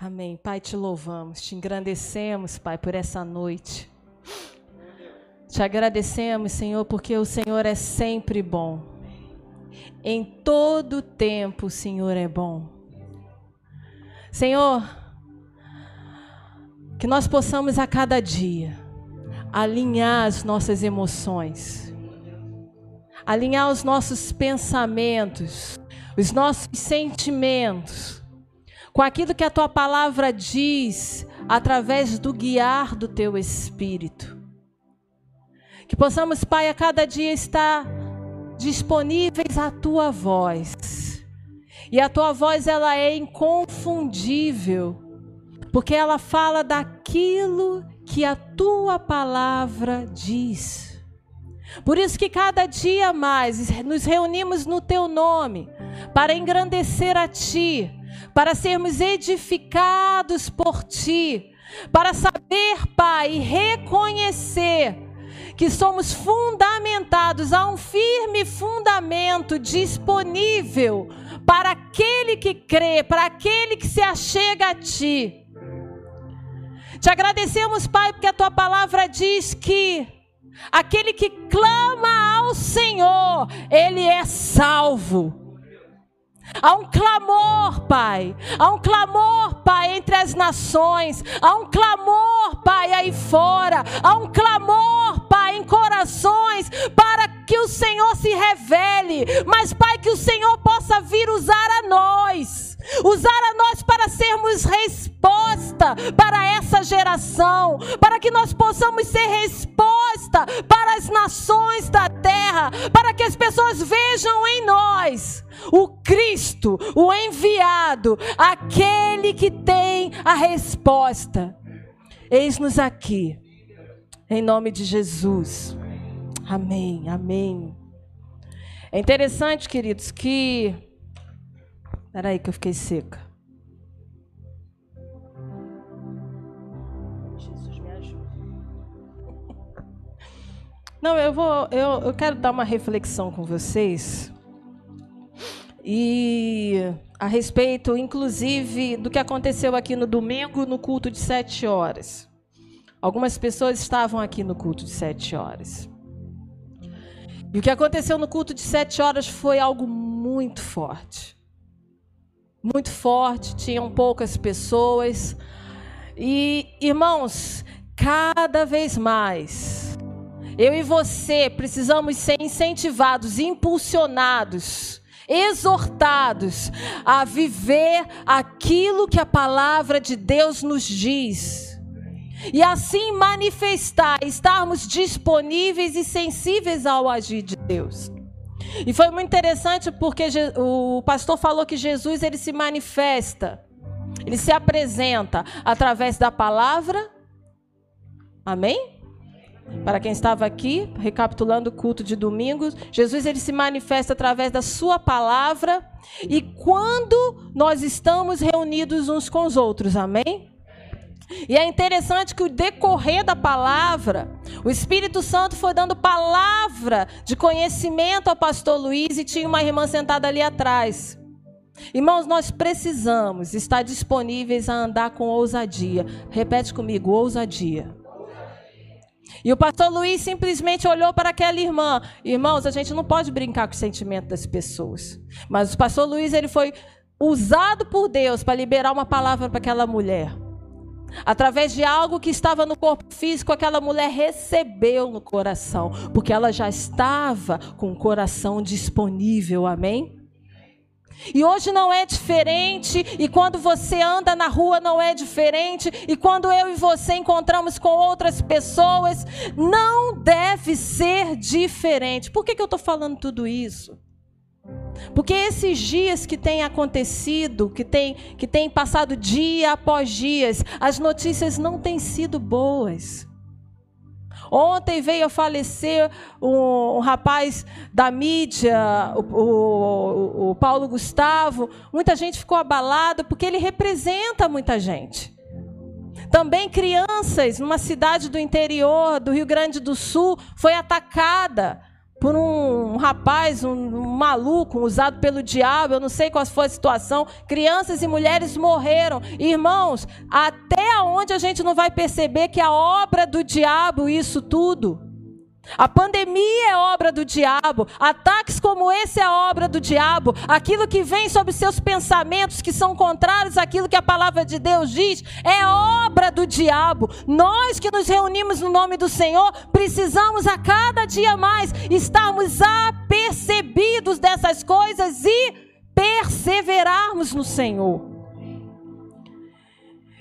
Amém. Pai, te louvamos, te engrandecemos, Pai, por essa noite. Te agradecemos, Senhor, porque o Senhor é sempre bom. Em todo tempo o Senhor é bom. Senhor, que nós possamos a cada dia alinhar as nossas emoções, alinhar os nossos pensamentos, os nossos sentimentos com aquilo que a tua palavra diz através do guiar do teu espírito. Que possamos, Pai, a cada dia estar disponíveis à tua voz. E a tua voz ela é inconfundível, porque ela fala daquilo que a tua palavra diz. Por isso que cada dia mais nos reunimos no teu nome para engrandecer a ti, para sermos edificados por Ti, para saber, Pai, reconhecer que somos fundamentados a um firme fundamento disponível para aquele que crê, para aquele que se achega a Ti. Te agradecemos, Pai, porque a Tua palavra diz que aquele que clama ao Senhor, ele é salvo. Há um clamor, Pai. Há um clamor, Pai, entre as nações. Há um clamor, Pai, aí fora. Há um clamor, Pai, em corações para que o Senhor se revele. Mas, Pai, que o Senhor possa vir usar a nós. Usar a nós para sermos resposta para essa geração. Para que nós possamos ser resposta para as nações da terra. Para que as pessoas vejam em nós o Cristo, o enviado, aquele que tem a resposta. Eis-nos aqui, em nome de Jesus. Amém, amém. É interessante, queridos, que. Espera aí que eu fiquei seca. Jesus me ajuda. Não, eu vou. Eu, eu quero dar uma reflexão com vocês e a respeito, inclusive, do que aconteceu aqui no domingo no culto de sete horas. Algumas pessoas estavam aqui no culto de sete horas. E o que aconteceu no culto de sete horas foi algo muito forte. Muito forte, tinham poucas pessoas. E, irmãos, cada vez mais, eu e você precisamos ser incentivados, impulsionados exortados a viver aquilo que a palavra de Deus nos diz. E assim manifestar, estarmos disponíveis e sensíveis ao agir de Deus. E foi muito interessante porque o pastor falou que Jesus ele se manifesta, ele se apresenta através da palavra. Amém? Para quem estava aqui, recapitulando o culto de domingo, Jesus ele se manifesta através da sua palavra e quando nós estamos reunidos uns com os outros, amém? E é interessante que o decorrer da palavra, o Espírito Santo foi dando palavra de conhecimento ao pastor Luiz e tinha uma irmã sentada ali atrás. Irmãos, nós precisamos estar disponíveis a andar com ousadia. Repete comigo, ousadia. E o pastor Luiz simplesmente olhou para aquela irmã. Irmãos, a gente não pode brincar com o sentimento das pessoas. Mas o pastor Luiz ele foi usado por Deus para liberar uma palavra para aquela mulher. Através de algo que estava no corpo físico, aquela mulher recebeu no coração, porque ela já estava com o coração disponível, amém? E hoje não é diferente, e quando você anda na rua não é diferente, e quando eu e você encontramos com outras pessoas, não deve ser diferente. Por que, que eu estou falando tudo isso? Porque esses dias que têm acontecido, que têm que tem passado dia após dias, as notícias não têm sido boas. Ontem veio a falecer um, um rapaz da mídia, o, o, o Paulo Gustavo. Muita gente ficou abalada porque ele representa muita gente. Também crianças numa cidade do interior do Rio Grande do Sul foi atacada por um rapaz, um, um maluco, usado pelo diabo, eu não sei qual foi a situação. Crianças e mulheres morreram. Irmãos, até onde a gente não vai perceber que a obra do diabo, isso tudo? A pandemia é obra do diabo, ataques como esse é obra do diabo, aquilo que vem sobre seus pensamentos que são contrários àquilo que a palavra de Deus diz, é obra do diabo. Nós que nos reunimos no nome do Senhor, precisamos a cada dia mais estarmos apercebidos dessas coisas e perseverarmos no Senhor.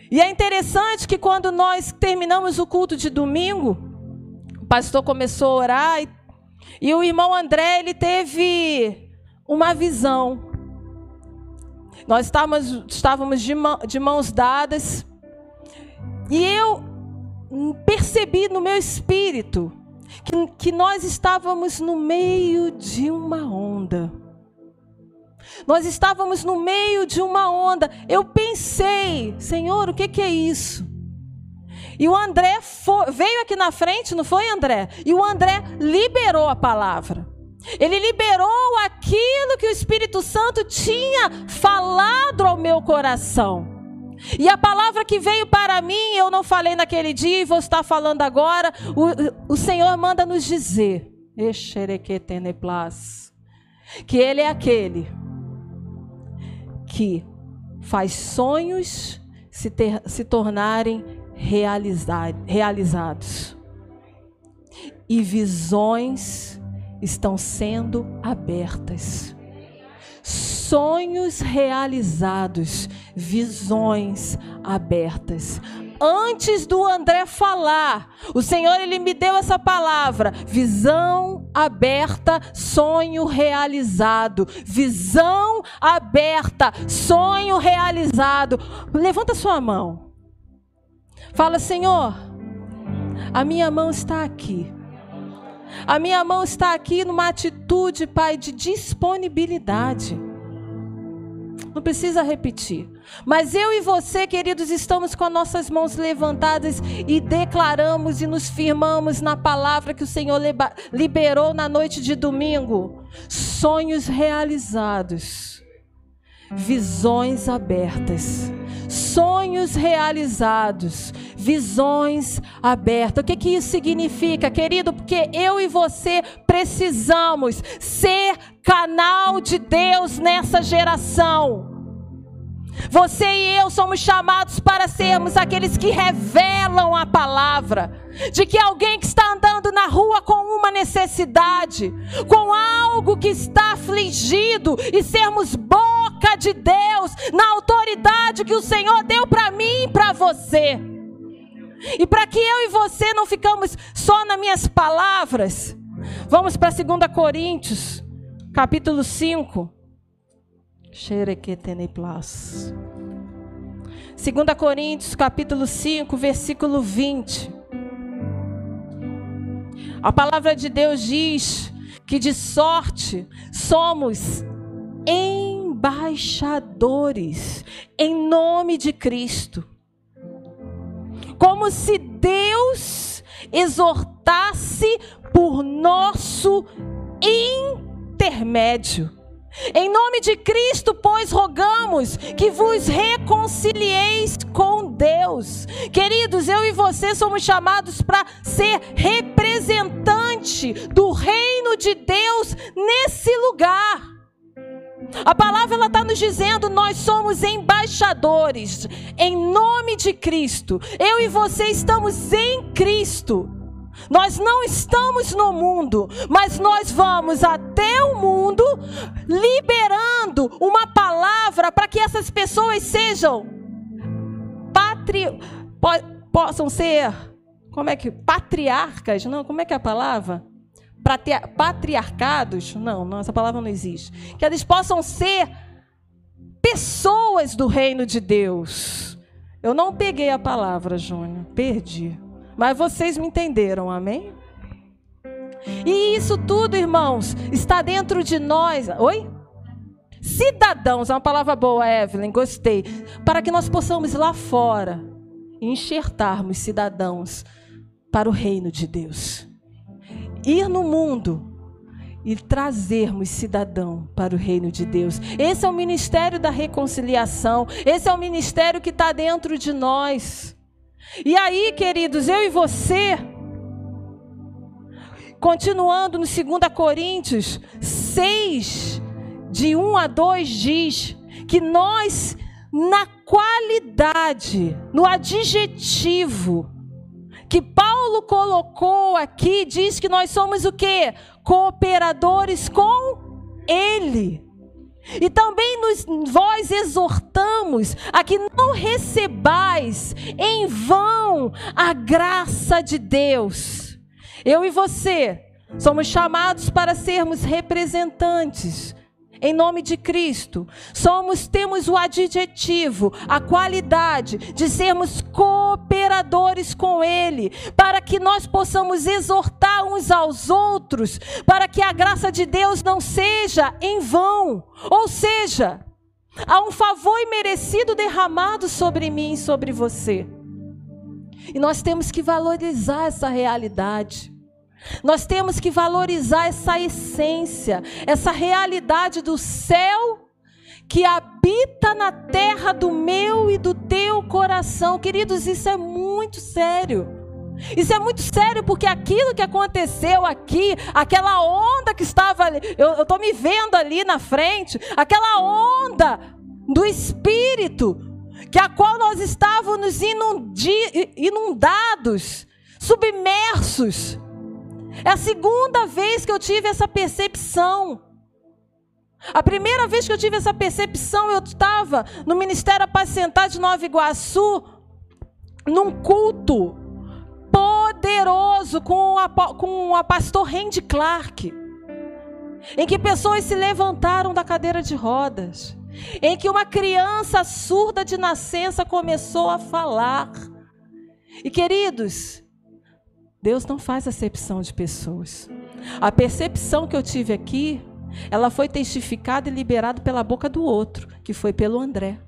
E é interessante que quando nós terminamos o culto de domingo, pastor começou a orar e, e o irmão André ele teve uma visão. Nós estávamos, estávamos de, mão, de mãos dadas e eu percebi no meu espírito que, que nós estávamos no meio de uma onda. Nós estávamos no meio de uma onda. Eu pensei, Senhor, o que, que é isso? E o André foi, veio aqui na frente, não foi, André? E o André liberou a palavra. Ele liberou aquilo que o Espírito Santo tinha falado ao meu coração. E a palavra que veio para mim, eu não falei naquele dia e vou estar falando agora. O, o Senhor manda nos dizer: que Ele é aquele que faz sonhos se, ter, se tornarem realizados. E visões estão sendo abertas. Sonhos realizados, visões abertas. Antes do André falar, o Senhor ele me deu essa palavra: visão aberta, sonho realizado. Visão aberta, sonho realizado. Levanta sua mão. Fala, Senhor, a minha mão está aqui. A minha mão está aqui numa atitude, Pai, de disponibilidade. Não precisa repetir. Mas eu e você, queridos, estamos com as nossas mãos levantadas e declaramos e nos firmamos na palavra que o Senhor liberou na noite de domingo. Sonhos realizados, visões abertas sonhos realizados, visões abertas. O que, que isso significa, querido? Porque eu e você precisamos ser canal de Deus nessa geração. Você e eu somos chamados para sermos aqueles que revelam a palavra. De que alguém que está andando na rua com uma necessidade, com algo que está afligido, e sermos boca de Deus, na autoridade que o Senhor deu para mim e para você. E para que eu e você não ficamos só nas minhas palavras, vamos para 2 Coríntios, capítulo 5. 2 Coríntios, capítulo 5, versículo 20. A palavra de Deus diz que de sorte somos embaixadores em nome de Cristo. Como se Deus exortasse por nosso intermédio. Em nome de Cristo, pois, rogamos que vos reconcilieis com Deus. Queridos, eu e você somos chamados para ser representante do reino de Deus nesse lugar. A palavra ela está nos dizendo: nós somos embaixadores em nome de Cristo. Eu e você estamos em Cristo. Nós não estamos no mundo, mas nós vamos até o mundo liberando uma palavra para que essas pessoas sejam patri... Po possam ser como é que patriarcas, não, como é que é a palavra? Patriarcados? Não, não, essa palavra não existe. Que eles possam ser pessoas do reino de Deus. Eu não peguei a palavra, Júnior, perdi. Mas vocês me entenderam, amém? E isso tudo, irmãos, está dentro de nós. Oi? Cidadãos, é uma palavra boa, Evelyn, gostei. Para que nós possamos lá fora enxertarmos cidadãos para o reino de Deus. Ir no mundo e trazermos cidadão para o reino de Deus. Esse é o ministério da reconciliação. Esse é o ministério que está dentro de nós. E aí, queridos, eu e você, continuando no 2 Coríntios 6, de 1 a 2, diz que nós, na qualidade, no adjetivo, que Paulo colocou aqui, diz que nós somos o que? Cooperadores com Ele. E também nos, vós exortamos a que não recebais em vão a graça de Deus. Eu e você somos chamados para sermos representantes em nome de Cristo. Somos temos o adjetivo, a qualidade de sermos cooperadores com ele, para que nós possamos exortar uns aos outros, para que a graça de Deus não seja em vão. Ou seja, há um favor imerecido derramado sobre mim e sobre você. E nós temos que valorizar essa realidade. Nós temos que valorizar essa essência, essa realidade do céu que habita na terra do meu e do teu coração. Queridos, isso é muito sério. Isso é muito sério porque aquilo que aconteceu aqui, aquela onda que estava ali, eu estou me vendo ali na frente, aquela onda do Espírito, que a qual nós estávamos inundados, submersos. É a segunda vez que eu tive essa percepção. A primeira vez que eu tive essa percepção, eu estava no Ministério Apacentar de Nova Iguaçu, num culto poderoso com a, com a pastor Randy Clark, em que pessoas se levantaram da cadeira de rodas, em que uma criança surda de nascença começou a falar. E queridos, Deus não faz acepção de pessoas. A percepção que eu tive aqui, ela foi testificada e liberada pela boca do outro, que foi pelo André.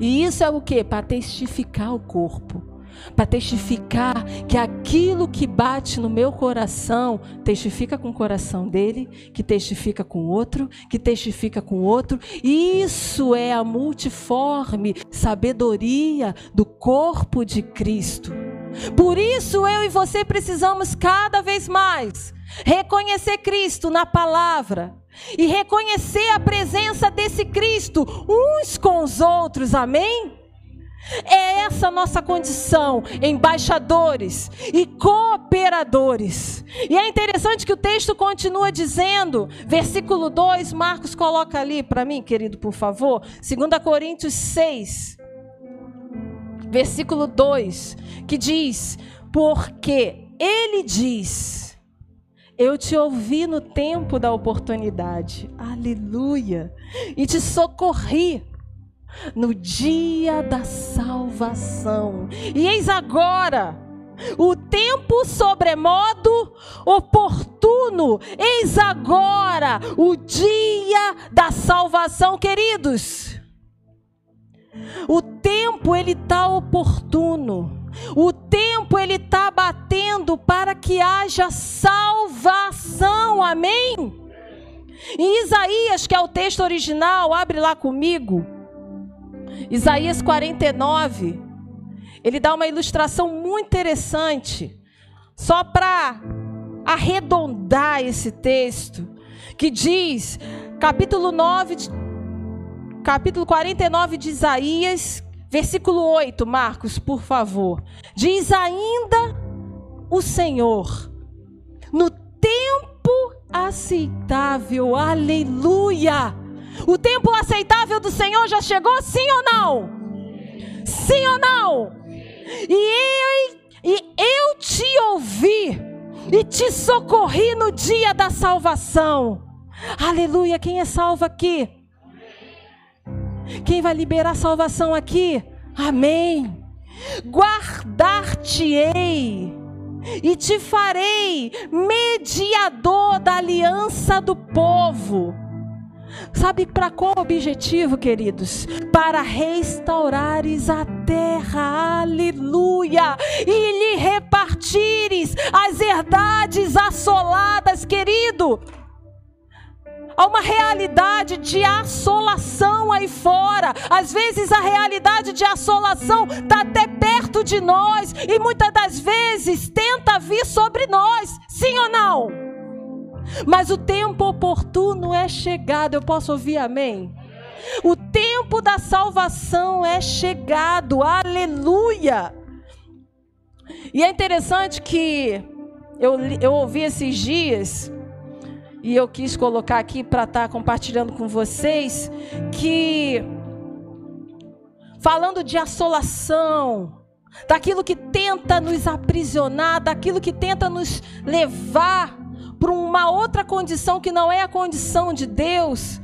E isso é o que? Para testificar o corpo. Para testificar que aquilo que bate no meu coração testifica com o coração dele, que testifica com o outro, que testifica com o outro. Isso é a multiforme sabedoria do corpo de Cristo. Por isso eu e você precisamos cada vez mais reconhecer Cristo na palavra e reconhecer a presença desse Cristo uns com os outros, amém? É essa nossa condição, embaixadores e cooperadores. E é interessante que o texto continua dizendo, versículo 2, Marcos coloca ali para mim, querido, por favor, 2 Coríntios 6, versículo 2, que diz: Porque ele diz, eu te ouvi no tempo da oportunidade, aleluia, e te socorri no dia da salvação. E eis agora o tempo sobremodo oportuno, eis agora o dia da salvação, queridos. O tempo ele está oportuno. O tempo ele está batendo para que haja salvação. Amém? Em Isaías, que é o texto original, abre lá comigo. Isaías 49. Ele dá uma ilustração muito interessante, só para arredondar esse texto, que diz, capítulo 9, capítulo 49 de Isaías, versículo 8, Marcos, por favor. Diz ainda o Senhor, no tempo aceitável, aleluia. O tempo aceitável do Senhor já chegou, sim ou não? Sim ou não? E eu, e eu te ouvi e te socorri no dia da salvação. Aleluia. Quem é salvo aqui? Quem vai liberar salvação aqui? Amém. Guardar-te-ei e te farei mediador da aliança do povo. Sabe para qual objetivo, queridos? Para restaurares a terra, aleluia, e lhe repartires as herdades assoladas, querido. Há uma realidade de assolação aí fora. Às vezes a realidade de assolação está até perto de nós e muitas das vezes tenta vir sobre nós. Sim ou não? Mas o tempo oportuno é chegado. Eu posso ouvir amém? O tempo da salvação é chegado. Aleluia! E é interessante que eu, eu ouvi esses dias e eu quis colocar aqui para estar tá compartilhando com vocês que falando de assolação, daquilo que tenta nos aprisionar, daquilo que tenta nos levar para uma outra condição que não é a condição de Deus.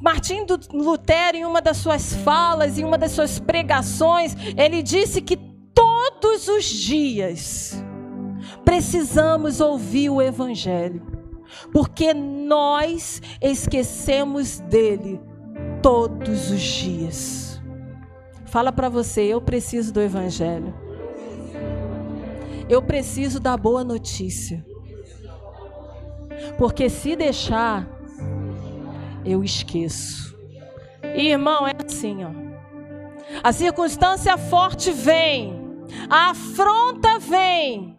Martim Lutero, em uma das suas falas, em uma das suas pregações, ele disse que todos os dias precisamos ouvir o Evangelho porque nós esquecemos dele todos os dias. Fala para você, eu preciso do evangelho. Eu preciso da boa notícia. Porque se deixar, eu esqueço. E, irmão, é assim, ó. A circunstância forte vem, a afronta vem,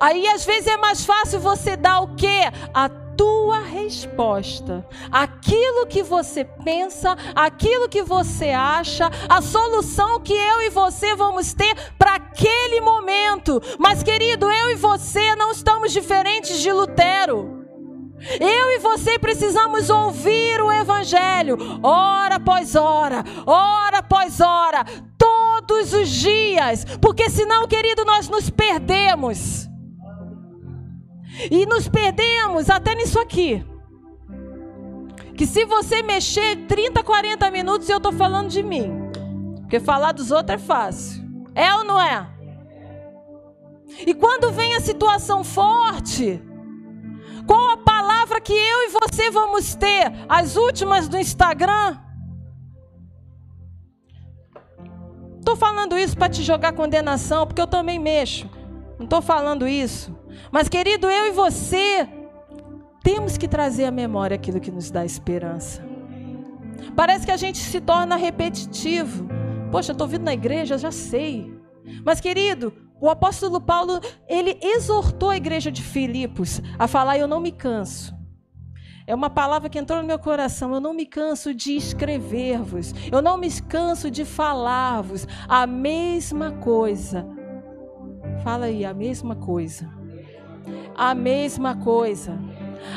Aí às vezes é mais fácil você dar o quê? A tua resposta. Aquilo que você pensa, aquilo que você acha, a solução que eu e você vamos ter para aquele momento. Mas querido, eu e você não estamos diferentes de Lutero. Eu e você precisamos ouvir o Evangelho, hora após hora, hora após hora, todos os dias, porque senão, querido, nós nos perdemos. E nos perdemos até nisso aqui. Que se você mexer 30, 40 minutos, eu estou falando de mim. Porque falar dos outros é fácil. É ou não é? E quando vem a situação forte, qual a palavra que eu e você vamos ter? As últimas do Instagram? Estou falando isso para te jogar condenação, porque eu também mexo. Não estou falando isso. Mas, querido, eu e você temos que trazer à memória aquilo que nos dá esperança. Parece que a gente se torna repetitivo. Poxa, estou vindo na igreja, já sei. Mas, querido, o apóstolo Paulo, ele exortou a igreja de Filipos a falar: Eu não me canso. É uma palavra que entrou no meu coração. Eu não me canso de escrever-vos. Eu não me canso de falar-vos a mesma coisa. Fala aí, a mesma coisa a mesma coisa.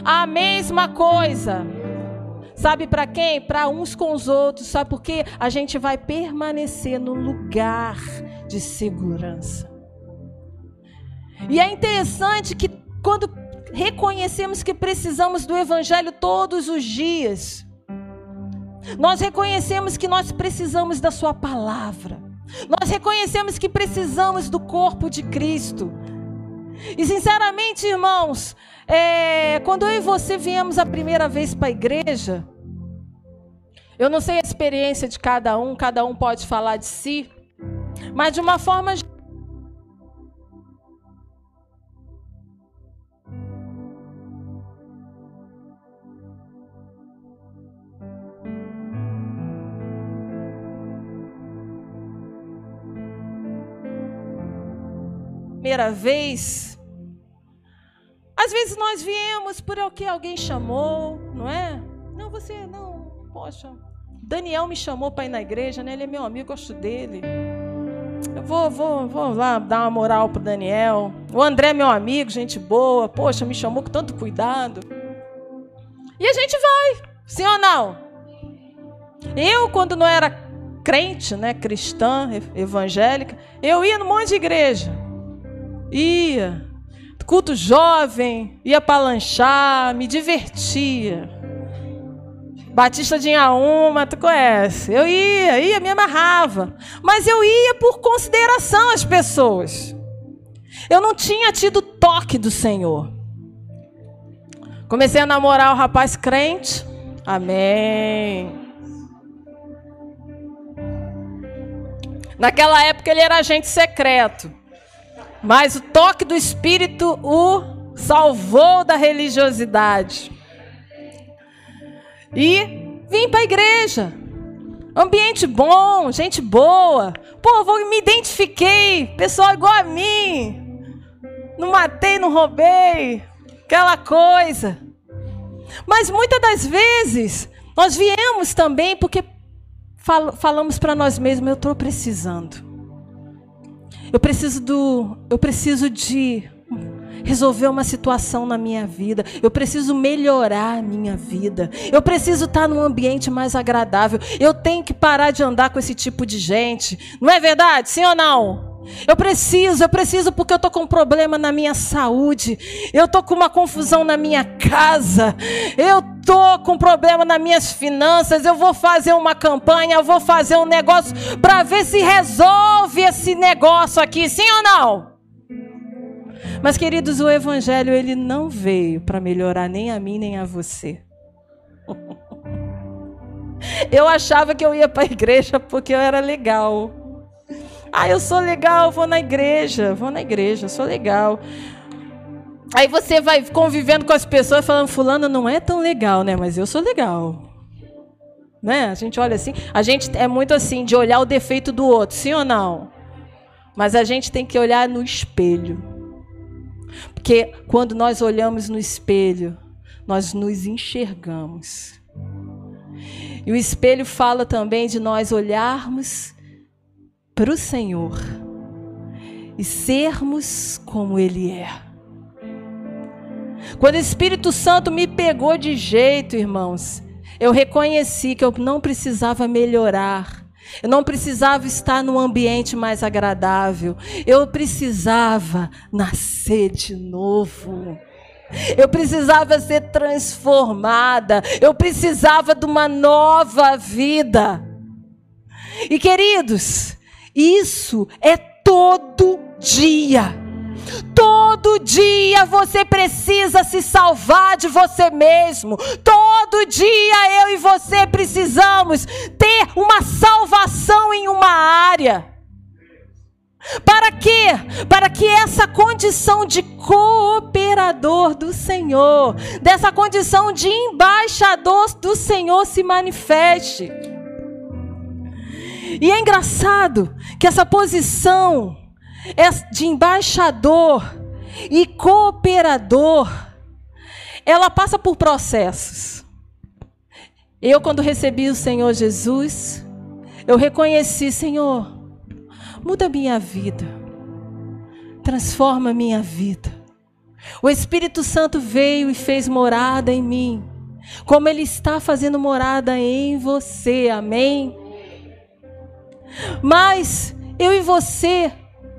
A mesma coisa. Sabe para quem? Para uns com os outros. Sabe por quê? A gente vai permanecer no lugar de segurança. E é interessante que quando reconhecemos que precisamos do Evangelho todos os dias, nós reconhecemos que nós precisamos da Sua palavra, nós reconhecemos que precisamos do corpo de Cristo. E sinceramente, irmãos, é, quando eu e você viemos a primeira vez para a igreja, eu não sei a experiência de cada um, cada um pode falar de si, mas de uma forma primeira vez, às vezes nós viemos por o que alguém chamou, não é? Não, você não, poxa. Daniel me chamou para ir na igreja, né? Ele é meu amigo, gosto dele. Eu vou, vou, vou lá dar uma moral pro Daniel. O André é meu amigo, gente boa. Poxa, me chamou com tanto cuidado. E a gente vai, sim ou não? Eu, quando não era crente, né, cristã, evangélica, eu ia num monte de igreja. Ia. Culto jovem, ia para lanchar, me divertia. Batista de Inhaúma, tu conhece? Eu ia, ia, me amarrava. Mas eu ia por consideração às pessoas. Eu não tinha tido toque do Senhor. Comecei a namorar o rapaz crente. Amém. Naquela época ele era agente secreto. Mas o toque do Espírito o salvou da religiosidade. E vim para a igreja. Ambiente bom, gente boa. Pô, vou, me identifiquei. Pessoal igual a mim. Não matei, não roubei. Aquela coisa. Mas muitas das vezes nós viemos também porque fal falamos para nós mesmos, eu estou precisando. Eu preciso do, eu preciso de resolver uma situação na minha vida. Eu preciso melhorar a minha vida. Eu preciso estar num ambiente mais agradável. Eu tenho que parar de andar com esse tipo de gente. Não é verdade? Sim ou não? Eu preciso, eu preciso porque eu estou com um problema na minha saúde. Eu estou com uma confusão na minha casa. Eu estou com um problema nas minhas finanças. Eu vou fazer uma campanha, eu vou fazer um negócio para ver se resolve esse negócio aqui, sim ou não? Mas queridos, o evangelho ele não veio para melhorar nem a mim nem a você. Eu achava que eu ia para a igreja porque eu era legal. Ah, eu sou legal, vou na igreja, vou na igreja, sou legal. Aí você vai convivendo com as pessoas falando, fulano não é tão legal, né? Mas eu sou legal. Né? A gente olha assim, a gente é muito assim de olhar o defeito do outro, sim ou não? Mas a gente tem que olhar no espelho. Porque quando nós olhamos no espelho, nós nos enxergamos. E o espelho fala também de nós olharmos para o Senhor e sermos como Ele é. Quando o Espírito Santo me pegou de jeito, irmãos, eu reconheci que eu não precisava melhorar. Eu não precisava estar num ambiente mais agradável. Eu precisava nascer de novo. Eu precisava ser transformada. Eu precisava de uma nova vida. E queridos, isso é todo dia. Todo dia você precisa se salvar de você mesmo. Todo dia eu e você precisamos ter uma salvação em uma área. Para quê? Para que essa condição de cooperador do Senhor, dessa condição de embaixador do Senhor se manifeste. E é engraçado que essa posição de embaixador e cooperador, ela passa por processos. Eu, quando recebi o Senhor Jesus, eu reconheci, Senhor, muda minha vida, transforma minha vida. O Espírito Santo veio e fez morada em mim, como Ele está fazendo morada em você, amém? Mas eu e você,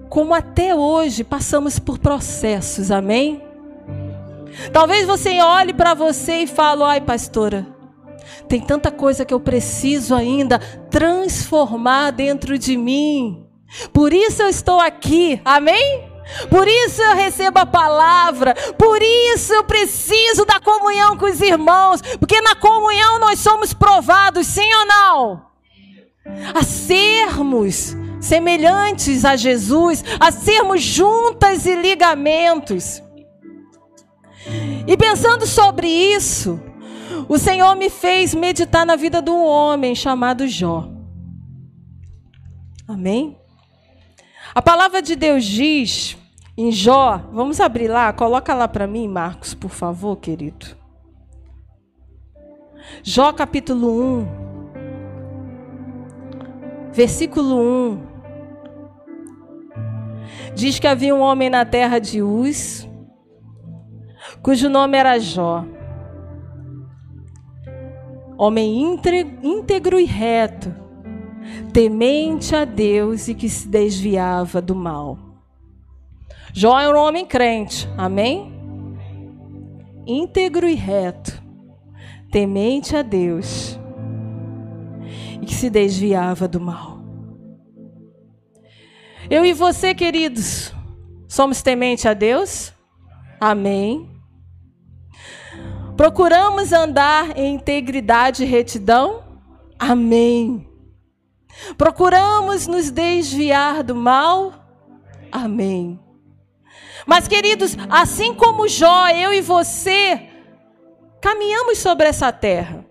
como até hoje, passamos por processos, amém? Talvez você olhe para você e fale: ai, pastora, tem tanta coisa que eu preciso ainda transformar dentro de mim. Por isso eu estou aqui, amém? Por isso eu recebo a palavra, por isso eu preciso da comunhão com os irmãos, porque na comunhão nós somos provados, sim ou não? A sermos semelhantes a Jesus, a sermos juntas e ligamentos. E pensando sobre isso, o Senhor me fez meditar na vida de um homem chamado Jó. Amém? A palavra de Deus diz em Jó, vamos abrir lá, coloca lá para mim, Marcos, por favor, querido. Jó capítulo 1, versículo 1. Diz que havia um homem na terra de Uz, cujo nome era Jó. Homem íntegro e reto, temente a Deus e que se desviava do mal. Jó era um homem crente, amém? Íntegro e reto, temente a Deus e que se desviava do mal. Eu e você, queridos, somos temente a Deus? Amém. Procuramos andar em integridade e retidão? Amém. Procuramos nos desviar do mal? Amém. Mas, queridos, assim como Jó, eu e você, caminhamos sobre essa terra,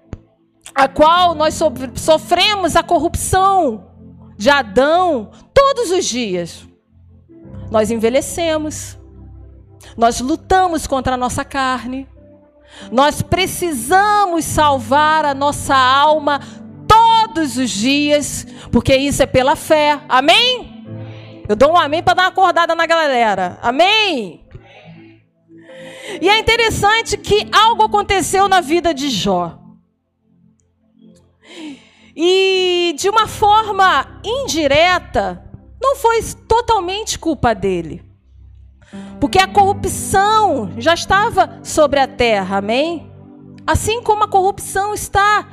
a qual nós sofremos a corrupção de Adão todos os dias. Nós envelhecemos, nós lutamos contra a nossa carne, nós precisamos salvar a nossa alma todos os dias, porque isso é pela fé. Amém? Eu dou um amém para dar uma acordada na galera. Amém? E é interessante que algo aconteceu na vida de Jó. E de uma forma indireta, não foi totalmente culpa dele. Porque a corrupção já estava sobre a terra, amém? Assim como a corrupção está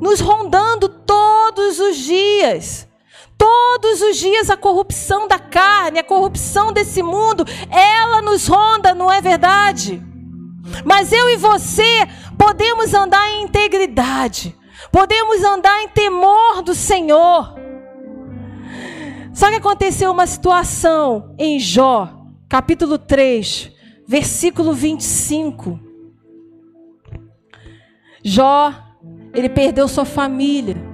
nos rondando todos os dias. Todos os dias a corrupção da carne, a corrupção desse mundo, ela nos ronda, não é verdade? Mas eu e você podemos andar em integridade, podemos andar em temor do Senhor. Só que aconteceu uma situação em Jó, capítulo 3, versículo 25. Jó, ele perdeu sua família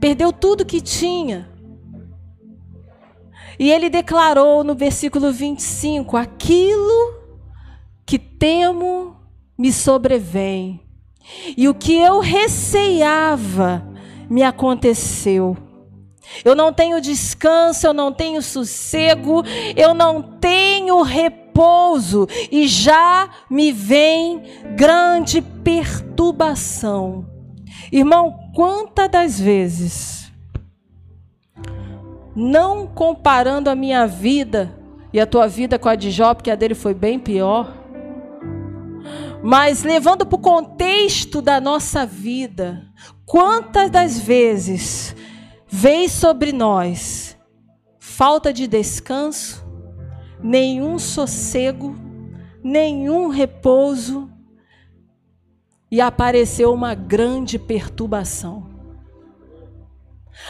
perdeu tudo que tinha. E ele declarou no versículo 25: Aquilo que temo me sobrevém, e o que eu receava me aconteceu. Eu não tenho descanso, eu não tenho sossego, eu não tenho repouso, e já me vem grande perturbação. Irmão, quantas das vezes, não comparando a minha vida e a tua vida com a de Jó, porque a dele foi bem pior, mas levando para o contexto da nossa vida, quantas das vezes veio sobre nós falta de descanso, nenhum sossego, nenhum repouso, e apareceu uma grande perturbação.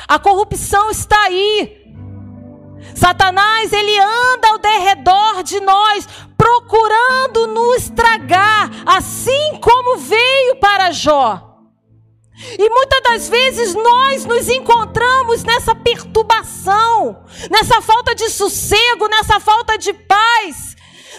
A corrupção está aí. Satanás, ele anda ao derredor de nós, procurando nos estragar, assim como veio para Jó. E muitas das vezes nós nos encontramos nessa perturbação, nessa falta de sossego, nessa falta de paz.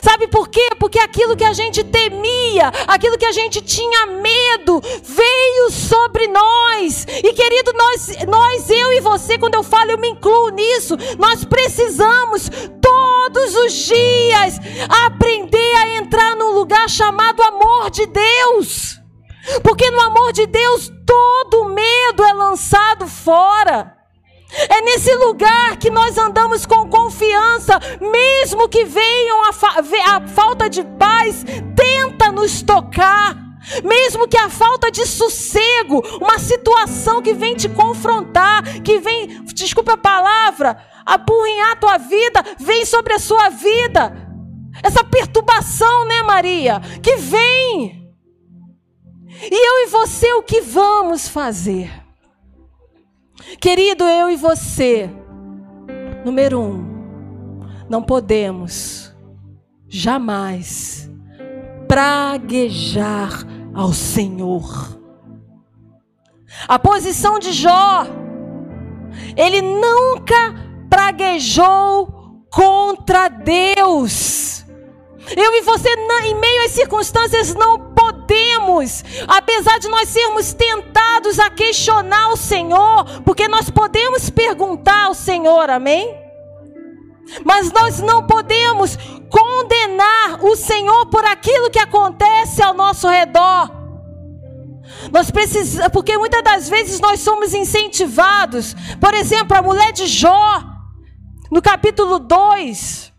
Sabe por quê? Porque aquilo que a gente temia, aquilo que a gente tinha medo, veio sobre nós. E querido, nós, nós, eu e você, quando eu falo, eu me incluo nisso. Nós precisamos todos os dias aprender a entrar num lugar chamado amor de Deus. Porque no amor de Deus todo medo é lançado fora. É nesse lugar que nós andamos com confiança, mesmo que venham a, fa a falta de paz, tenta nos tocar. Mesmo que a falta de sossego, uma situação que vem te confrontar, que vem, desculpa a palavra, apurrinhar a tua vida, vem sobre a sua vida. Essa perturbação, né, Maria? Que vem. E eu e você, o que vamos fazer? Querido, eu e você, número um, não podemos jamais praguejar ao Senhor. A posição de Jó, ele nunca praguejou contra Deus. Eu e você, em meio às circunstâncias, não podemos, apesar de nós sermos tentados a questionar o Senhor, porque nós podemos perguntar ao Senhor, amém? Mas nós não podemos condenar o Senhor por aquilo que acontece ao nosso redor. Nós precisamos, porque muitas das vezes nós somos incentivados. Por exemplo, a mulher de Jó, no capítulo 2.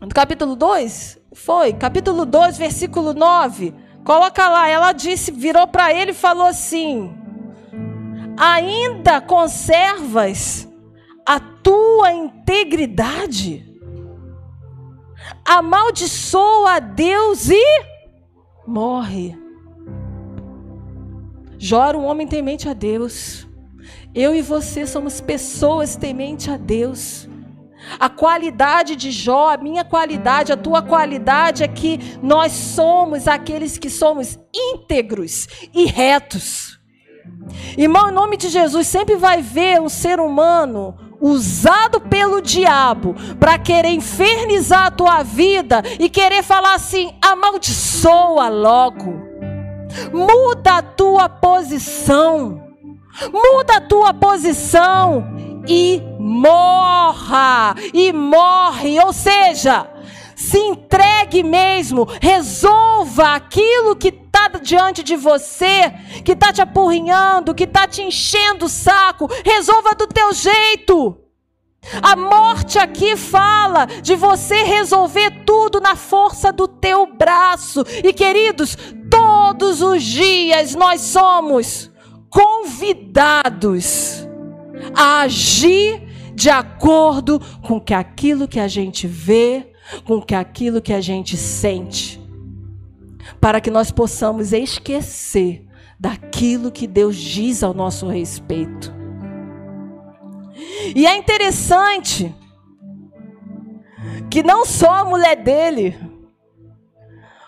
No capítulo 2? Foi, capítulo 2, versículo 9. Coloca lá, ela disse, virou para ele e falou assim: Ainda conservas a tua integridade? Amaldiçoa a Deus e morre. Jó era um homem temente a Deus. Eu e você somos pessoas temente a Deus. A qualidade de Jó, a minha qualidade, a tua qualidade é que nós somos aqueles que somos íntegros e retos. Irmão, em nome de Jesus, sempre vai ver um ser humano usado pelo diabo para querer infernizar a tua vida e querer falar assim: amaldiçoa logo, muda a tua posição, muda a tua posição e morra, e morre, ou seja, se entregue mesmo, resolva aquilo que está diante de você, que está te apurrinhando, que está te enchendo o saco, resolva do teu jeito. A morte aqui fala de você resolver tudo na força do teu braço. E queridos, todos os dias nós somos convidados a agir de acordo com que aquilo que a gente vê, com que aquilo que a gente sente, para que nós possamos esquecer daquilo que Deus diz ao nosso respeito. E é interessante que não só a mulher dele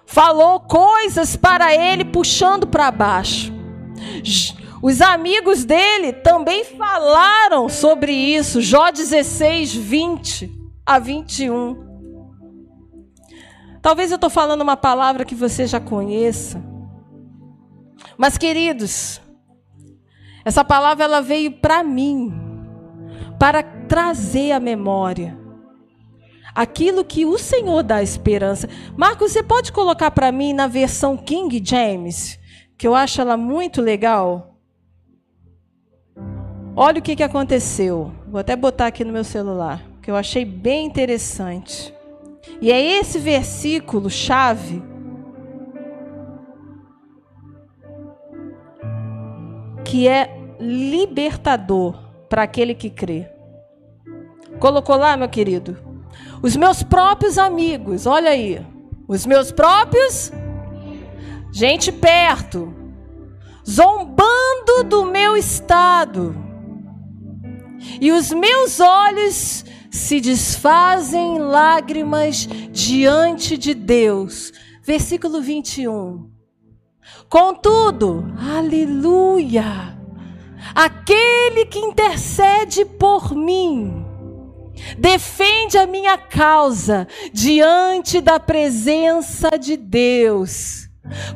falou coisas para ele puxando para baixo. Os amigos dele também falaram sobre isso, Jó 16, 20 a 21. Talvez eu estou falando uma palavra que você já conheça. Mas, queridos, essa palavra ela veio para mim, para trazer a memória aquilo que o Senhor dá esperança. Marcos, você pode colocar para mim na versão King James, que eu acho ela muito legal. Olha o que, que aconteceu. Vou até botar aqui no meu celular, que eu achei bem interessante. E é esse versículo chave que é libertador para aquele que crê. Colocou lá, meu querido? Os meus próprios amigos, olha aí. Os meus próprios, gente perto, zombando do meu estado. E os meus olhos se desfazem lágrimas diante de Deus. Versículo 21. Contudo, aleluia, aquele que intercede por mim, defende a minha causa diante da presença de Deus,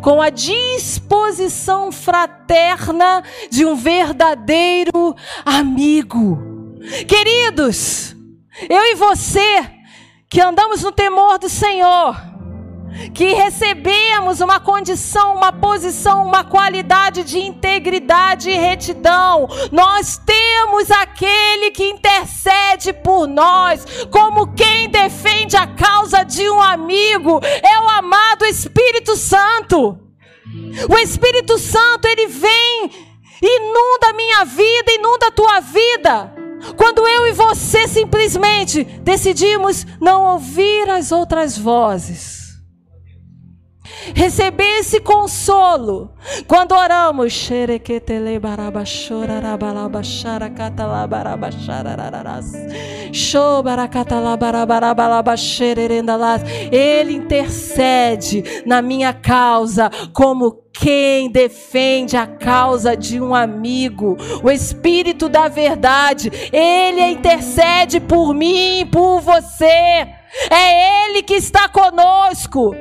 com a disposição fraterna de um verdadeiro amigo. Queridos, eu e você, que andamos no temor do Senhor, que recebemos uma condição, uma posição, uma qualidade de integridade e retidão. Nós temos aquele que intercede por nós, como quem defende a causa de um amigo, é o amado Espírito Santo. O Espírito Santo, ele vem, inunda a minha vida, inunda a tua vida. Quando eu e você simplesmente decidimos não ouvir as outras vozes, receber esse consolo quando oramos. Ele intercede na minha causa como quem defende a causa de um amigo, o Espírito da Verdade, ele intercede por mim por você. É Ele que está conosco.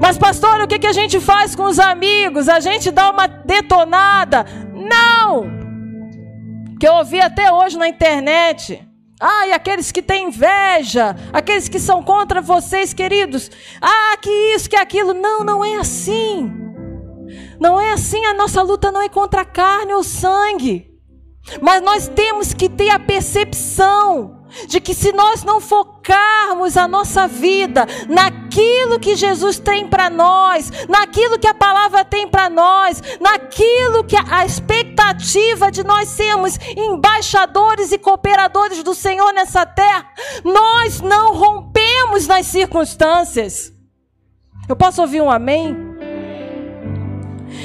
Mas, pastor, o que, a gente faz com os amigos? A gente dá uma detonada? Não! Que eu ouvi até hoje na internet. Ah, e aqueles que têm inveja, aqueles que são contra vocês, queridos. Ah, que isso, que aquilo. Não, não é assim. Não é assim, a nossa luta não é contra a carne ou sangue. Mas nós temos que ter a percepção de que se nós não focarmos a nossa vida naquilo que Jesus tem para nós, naquilo que a palavra tem para nós, naquilo que a expectativa de nós sermos embaixadores e cooperadores do Senhor nessa terra, nós não rompemos nas circunstâncias. Eu posso ouvir um amém?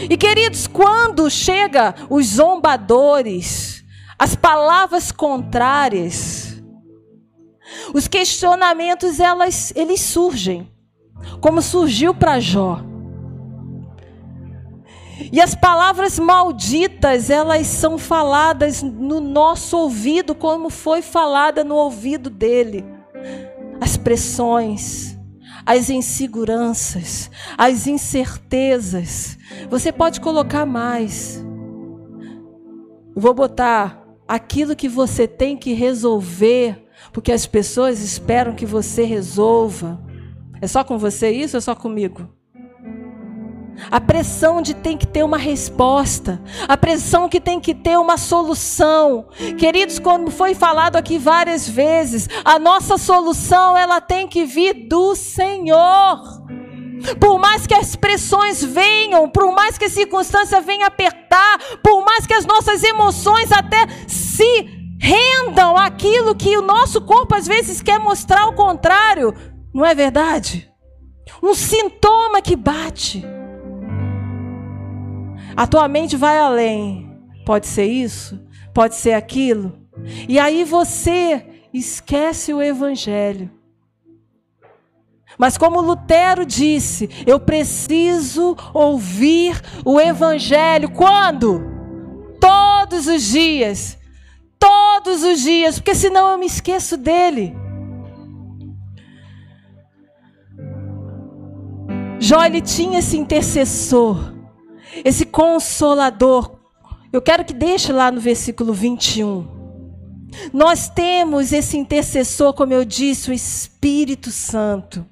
E queridos, quando chega os zombadores, as palavras contrárias, os questionamentos elas eles surgem, como surgiu para Jó. E as palavras malditas, elas são faladas no nosso ouvido, como foi falada no ouvido dele. As pressões, as inseguranças, as incertezas. Você pode colocar mais. vou botar aquilo que você tem que resolver, porque as pessoas esperam que você resolva. É só com você isso ou é só comigo? A pressão de tem que ter uma resposta, a pressão que tem que ter uma solução. Queridos, como foi falado aqui várias vezes, a nossa solução ela tem que vir do Senhor. Por mais que as pressões venham, por mais que a circunstância venha apertar, por mais que as nossas emoções até se rendam àquilo que o nosso corpo às vezes quer mostrar o contrário, não é verdade? Um sintoma que bate. A tua mente vai além. Pode ser isso, pode ser aquilo. E aí você esquece o evangelho. Mas como Lutero disse, eu preciso ouvir o evangelho quando? Todos os dias. Todos os dias, porque senão eu me esqueço dele. Jó ele tinha esse intercessor esse consolador. Eu quero que deixe lá no versículo 21. Nós temos esse intercessor, como eu disse, o Espírito Santo.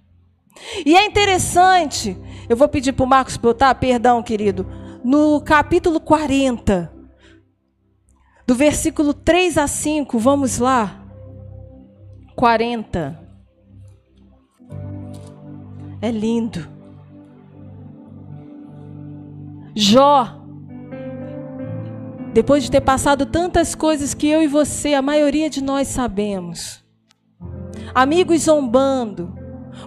E é interessante, eu vou pedir para o Marcos botar, perdão, querido, no capítulo 40, do versículo 3 a 5, vamos lá. 40. É lindo. Jó, depois de ter passado tantas coisas que eu e você, a maioria de nós sabemos, amigos zombando,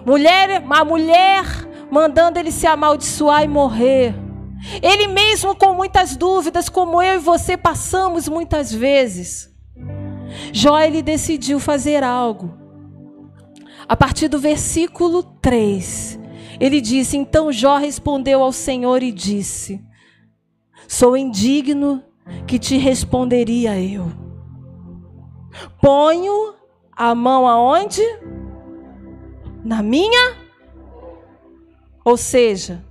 mulher, a mulher mandando ele se amaldiçoar e morrer, ele mesmo com muitas dúvidas, como eu e você passamos muitas vezes. Jó ele decidiu fazer algo. A partir do versículo 3, ele disse: Então Jó respondeu ao Senhor e disse: Sou indigno que te responderia eu. Ponho a mão aonde? Na minha? Ou seja,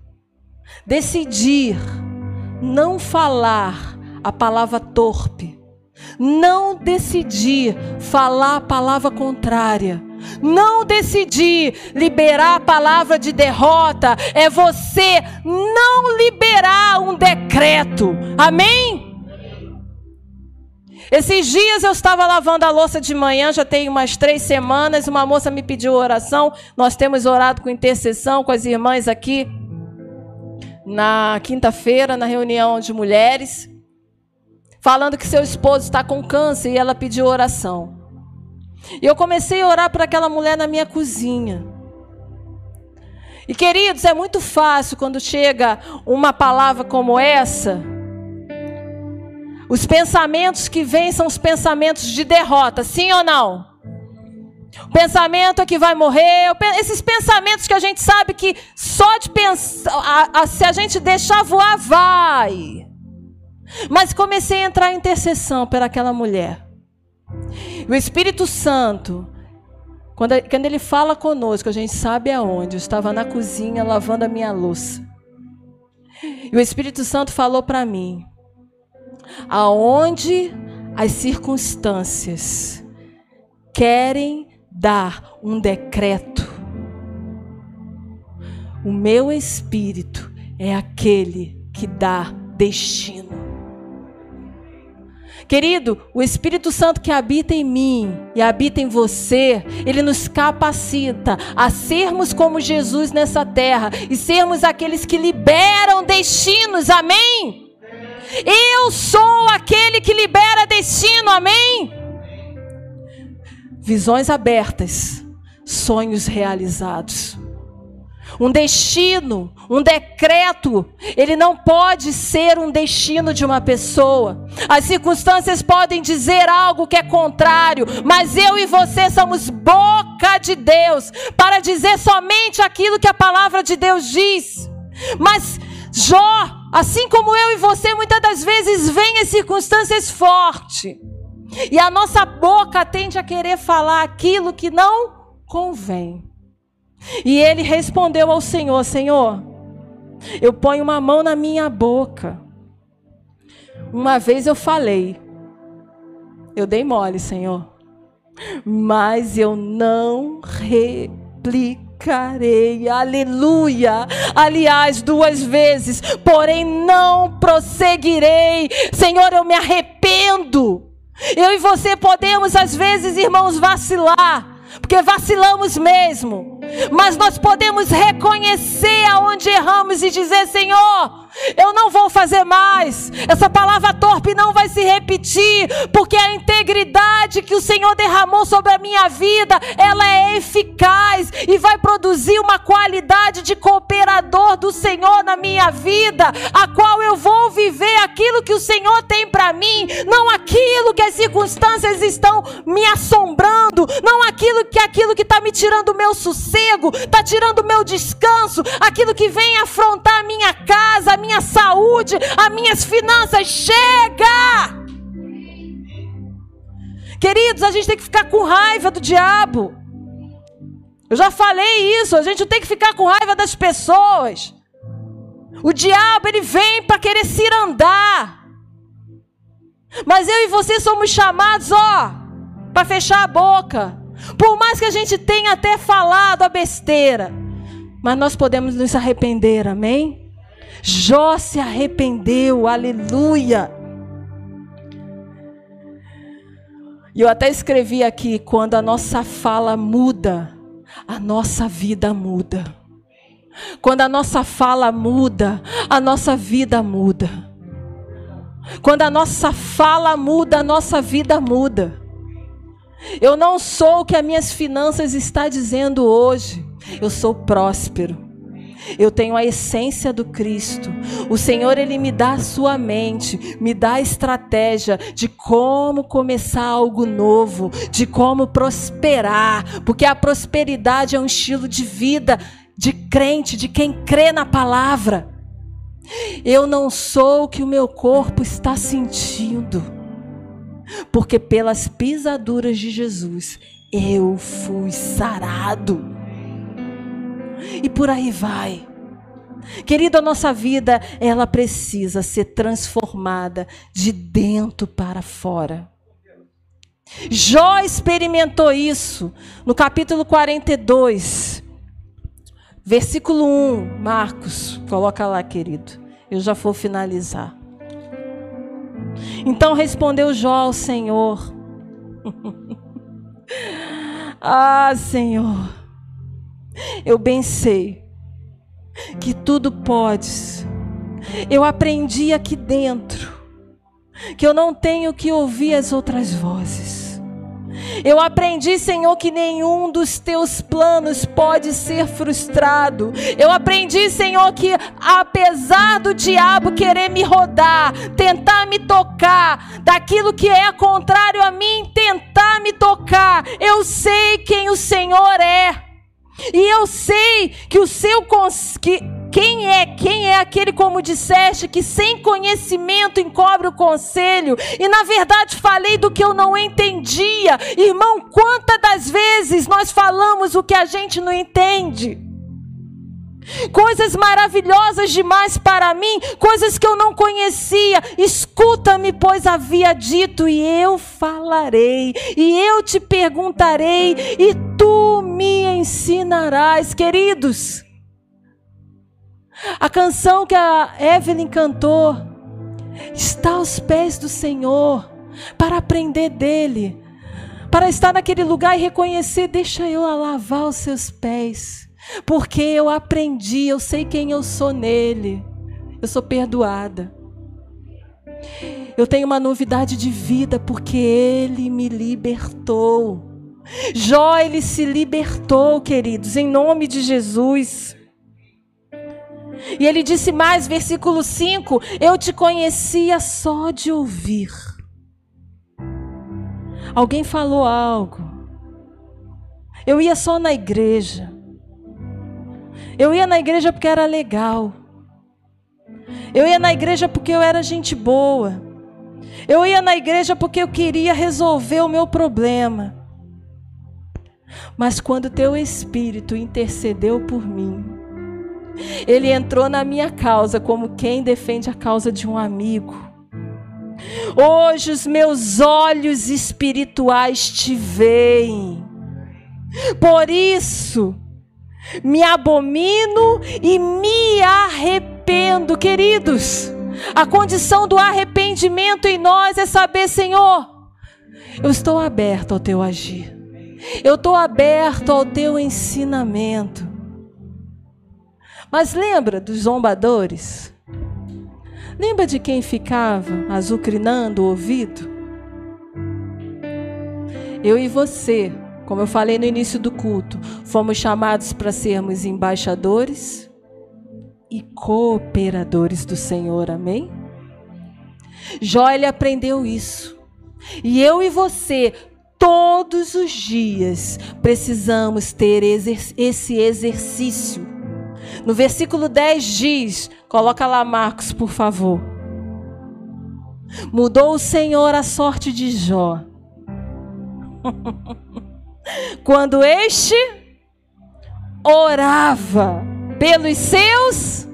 decidir não falar a palavra torpe, não decidir falar a palavra contrária, não decidir liberar a palavra de derrota é você não liberar um decreto. Amém? Esses dias eu estava lavando a louça de manhã, já tem umas três semanas. Uma moça me pediu oração. Nós temos orado com intercessão com as irmãs aqui na quinta-feira, na reunião de mulheres, falando que seu esposo está com câncer e ela pediu oração. E eu comecei a orar por aquela mulher na minha cozinha. E queridos, é muito fácil quando chega uma palavra como essa. Os pensamentos que vêm são os pensamentos de derrota, sim ou não? O pensamento é que vai morrer, esses pensamentos que a gente sabe que só de pensar, se a gente deixar voar, vai. Mas comecei a entrar em intercessão pelaquela mulher. O Espírito Santo, quando, quando ele fala conosco, a gente sabe aonde. Eu estava na cozinha lavando a minha louça. E o Espírito Santo falou para mim: aonde as circunstâncias querem dar um decreto, o meu espírito é aquele que dá destino. Querido, o Espírito Santo que habita em mim e habita em você, ele nos capacita a sermos como Jesus nessa terra e sermos aqueles que liberam destinos, amém? Eu sou aquele que libera destino, amém? Visões abertas, sonhos realizados. Um destino, um decreto, ele não pode ser um destino de uma pessoa. As circunstâncias podem dizer algo que é contrário, mas eu e você somos boca de Deus para dizer somente aquilo que a palavra de Deus diz. Mas Jó, assim como eu e você, muitas das vezes vem as circunstâncias fortes. E a nossa boca tende a querer falar aquilo que não convém. E ele respondeu ao Senhor: Senhor, eu ponho uma mão na minha boca. Uma vez eu falei, eu dei mole, Senhor, mas eu não replicarei. Aleluia. Aliás, duas vezes, porém não prosseguirei. Senhor, eu me arrependo. Eu e você podemos, às vezes, irmãos, vacilar porque vacilamos mesmo. Mas nós podemos reconhecer aonde erramos e dizer: Senhor, eu não vou fazer mais. Essa palavra torpe não vai se repetir, porque a integridade que o Senhor derramou sobre a minha vida, ela é eficaz e vai produzir uma qualidade de cooperador do Senhor na minha vida, a qual eu vou viver aquilo que o Senhor tem para mim, não aquilo que as circunstâncias estão me assombrando, não aquilo que aquilo que está me tirando o meu sossego, está tirando o meu descanso, aquilo que vem afrontar a minha casa, a minha saúde, as minhas finanças. Chega! Queridos, a gente tem que ficar com raiva do diabo. Eu já falei isso, a gente tem que ficar com raiva das pessoas. O diabo, ele vem para querer se andar. Mas eu e você somos chamados, ó, para fechar a boca. Por mais que a gente tenha até falado a besteira, mas nós podemos nos arrepender, amém? Jó se arrependeu, aleluia. E eu até escrevi aqui: quando a nossa fala muda, a nossa vida muda. Quando a nossa fala muda, a nossa vida muda. Quando a nossa fala muda, a nossa vida muda. Eu não sou o que as minhas finanças está dizendo hoje. Eu sou próspero. Eu tenho a essência do Cristo. O Senhor ele me dá a sua mente, me dá a estratégia de como começar algo novo, de como prosperar, porque a prosperidade é um estilo de vida de crente, de quem crê na palavra. Eu não sou o que o meu corpo está sentindo, porque pelas pisaduras de Jesus eu fui sarado e por aí vai. Querido, a nossa vida, ela precisa ser transformada de dentro para fora. Jó experimentou isso no capítulo 42, versículo 1. Marcos, coloca lá, querido. Eu já vou finalizar. Então respondeu Jó ao Senhor: Ah, Senhor eu bem sei que tudo podes. Eu aprendi aqui dentro que eu não tenho que ouvir as outras vozes. Eu aprendi, Senhor, que nenhum dos teus planos pode ser frustrado. Eu aprendi, Senhor, que apesar do diabo querer me rodar, tentar me tocar, daquilo que é contrário a mim, tentar me tocar, eu sei quem o Senhor é. E eu sei que o seu que quem é, quem é aquele como disseste que sem conhecimento encobre o conselho? E na verdade falei do que eu não entendia. Irmão, quantas das vezes nós falamos o que a gente não entende? Coisas maravilhosas demais para mim, coisas que eu não conhecia. Escuta-me, pois havia dito, e eu falarei, e eu te perguntarei, e tu me ensinarás, queridos. A canção que a Evelyn cantou está aos pés do Senhor para aprender dele, para estar naquele lugar e reconhecer: deixa eu lavar os seus pés, porque eu aprendi, eu sei quem eu sou nele, eu sou perdoada. Eu tenho uma novidade de vida porque ele me libertou. Jó, ele se libertou, queridos, em nome de Jesus. E ele disse mais, versículo 5: Eu te conhecia só de ouvir. Alguém falou algo. Eu ia só na igreja. Eu ia na igreja porque era legal. Eu ia na igreja porque eu era gente boa. Eu ia na igreja porque eu queria resolver o meu problema. Mas quando teu espírito intercedeu por mim, ele entrou na minha causa como quem defende a causa de um amigo. Hoje os meus olhos espirituais te veem. Por isso, me abomino e me arrependo, queridos. A condição do arrependimento em nós é saber, Senhor, eu estou aberto ao teu agir. Eu estou aberto ao teu ensinamento. Mas lembra dos zombadores? Lembra de quem ficava azucrinando o ouvido? Eu e você, como eu falei no início do culto, fomos chamados para sermos embaixadores e cooperadores do Senhor, amém? Jó ele aprendeu isso. E eu e você, todos os dias, precisamos ter esse exercício no versículo 10 diz: coloca lá Marcos, por favor. Mudou o Senhor a sorte de Jó. Quando este orava pelos seus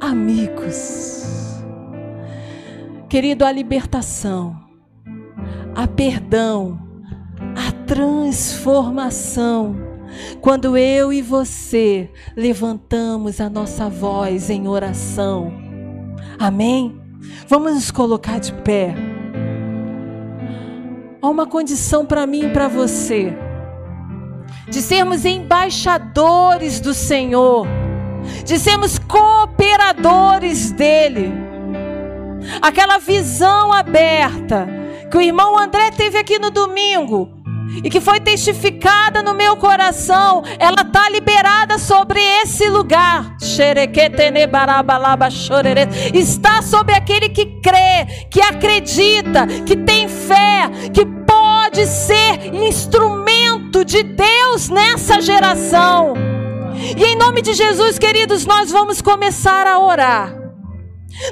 amigos. Querido, a libertação, a perdão, a transformação quando eu e você levantamos a nossa voz em oração. Amém? Vamos nos colocar de pé. Há uma condição para mim e para você: de sermos embaixadores do Senhor, de sermos cooperadores dEle. Aquela visão aberta que o irmão André teve aqui no domingo, e que foi testificada no meu coração, ela está liberada sobre esse lugar. Está sobre aquele que crê, que acredita, que tem fé, que pode ser instrumento de Deus nessa geração. E em nome de Jesus, queridos, nós vamos começar a orar.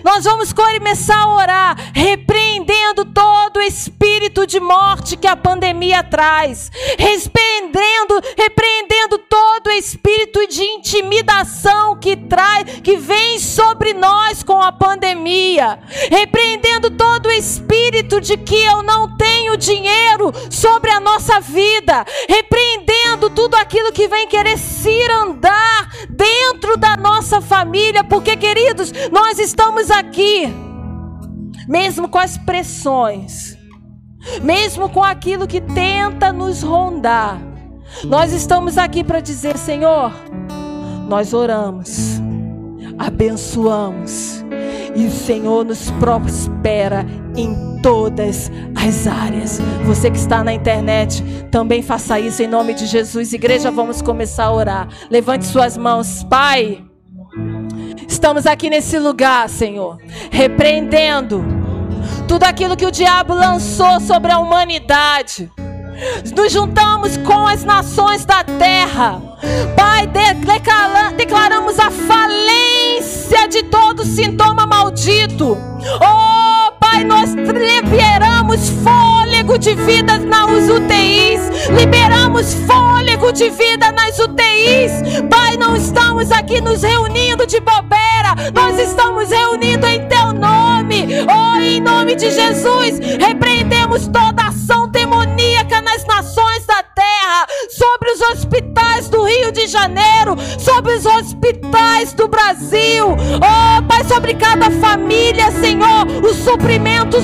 Nós vamos começar a orar, repreendendo todo espírito de morte que a pandemia traz, repreendendo, repreendendo todo espírito de intimidação que traz, que vem sobre nós com a pandemia, repreendendo todo espírito de que eu não tenho dinheiro sobre a nossa vida, repreendendo tudo aquilo que vem querer se andar dentro da nossa família, porque queridos, nós estamos aqui, mesmo com as pressões, mesmo com aquilo que tenta nos rondar, nós estamos aqui para dizer: Senhor, nós oramos, abençoamos, e o Senhor nos prospera em todas as áreas. Você que está na internet, também faça isso em nome de Jesus. Igreja, vamos começar a orar. Levante suas mãos, Pai. Estamos aqui nesse lugar, Senhor, repreendendo tudo aquilo que o diabo lançou sobre a humanidade. Nos juntamos com as nações da terra. Pai, declaramos a falência de todo sintoma maldito. Oh, Pai, nós liberamos fôlego de vida nas UTIs. Liberamos fôlego de vida nas UTIs. Pai, não estamos aqui nos reunindo de bobeira. Nós estamos reunindo em Teu nome. Oh, em nome de Jesus, repreendemos toda ação demoníaca nas nações da terra, sobre os hospitais do Rio de Janeiro, sobre os hospitais do Brasil. Oh, Pai, sobre cada família, Senhor, o suprimento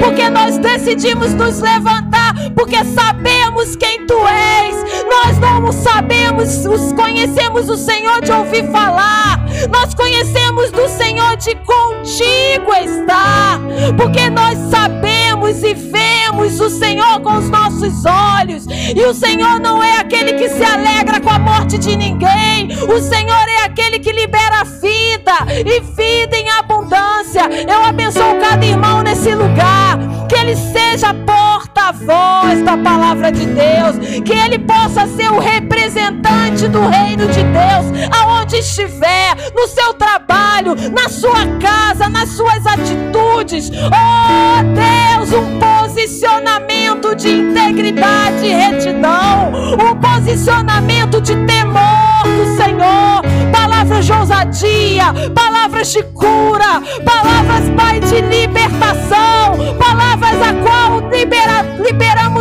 porque nós decidimos nos levantar, porque sabemos quem Tu és. Nós não sabemos, conhecemos o Senhor de ouvir falar, nós conhecemos do Senhor de contigo estar, porque nós sabemos e vemos o Senhor com os nossos olhos, e o Senhor não é aquele aquele que se alegra com a morte de ninguém. O Senhor é aquele que libera vida e vida em abundância. Eu abençoo cada irmão nesse lugar. Que ele seja porta-voz da palavra de Deus. Que ele possa ser o representante do reino de Deus, aonde estiver, no seu trabalho, na sua casa, nas suas atitudes. Oh Deus, um posicionamento de integridade e retidão, um posicionamento de temor do Senhor, palavras de ousadia, palavras de cura, palavras, Pai, de libertação,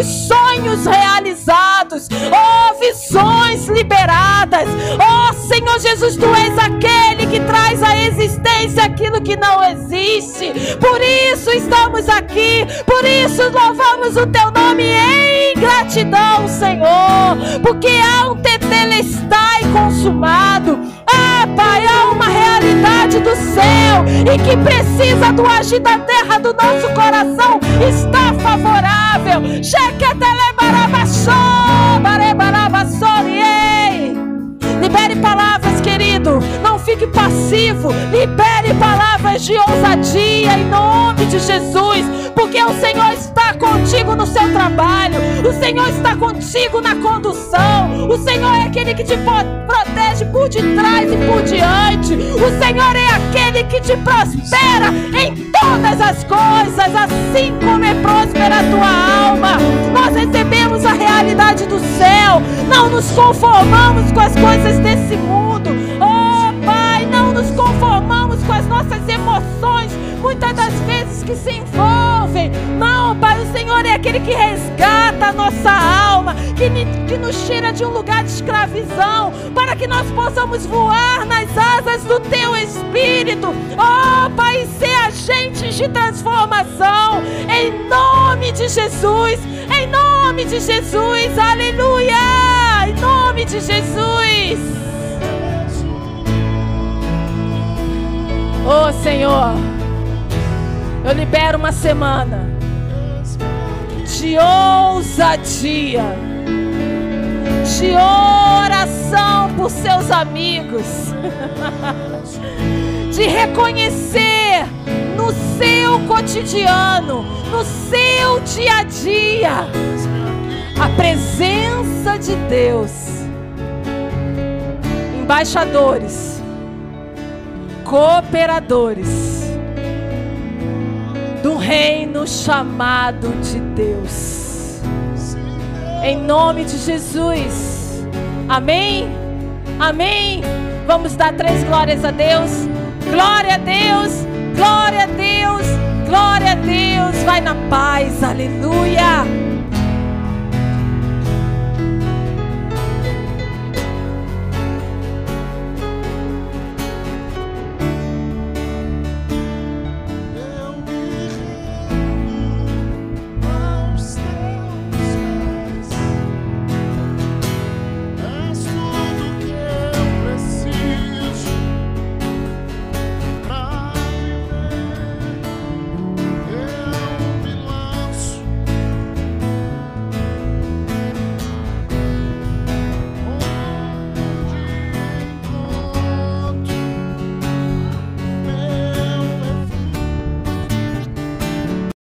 sonhos realizados, oh, visões liberadas, oh, Senhor Jesus, Tu és aquele que traz à existência aquilo que não existe, por isso estamos aqui, por isso louvamos o Teu nome em gratidão, Senhor, porque há um tetelestai consumado, ah, Pai, há uma realidade do céu e que precisa do agir da terra do nosso coração está favorável. Libere palavras, fique passivo. Libere palavras de ousadia em nome de Jesus. Porque o Senhor está contigo no seu trabalho. O Senhor está contigo na condução. O Senhor é aquele que te protege por detrás e por diante. O Senhor é aquele que te prospera em todas as coisas, assim como é próspera a tua alma. Nós recebemos a realidade do céu. Não nos conformamos com as coisas desse mundo. Nos conformamos com as nossas emoções, muitas das vezes que se envolvem. Não, Pai, o Senhor é aquele que resgata a nossa alma, que, que nos tira de um lugar de escravidão, para que nós possamos voar nas asas do Teu Espírito. Oh, Pai, ser agentes de transformação, em nome de Jesus, em nome de Jesus, aleluia, Senhor, eu libero uma semana de ousadia, de oração por seus amigos, de reconhecer no seu cotidiano, no seu dia a dia, a presença de Deus. Embaixadores cooperadores do reino chamado de Deus. Em nome de Jesus. Amém? Amém? Vamos dar três glórias a Deus. Glória a Deus, glória a Deus, glória a Deus. Vai na paz, aleluia.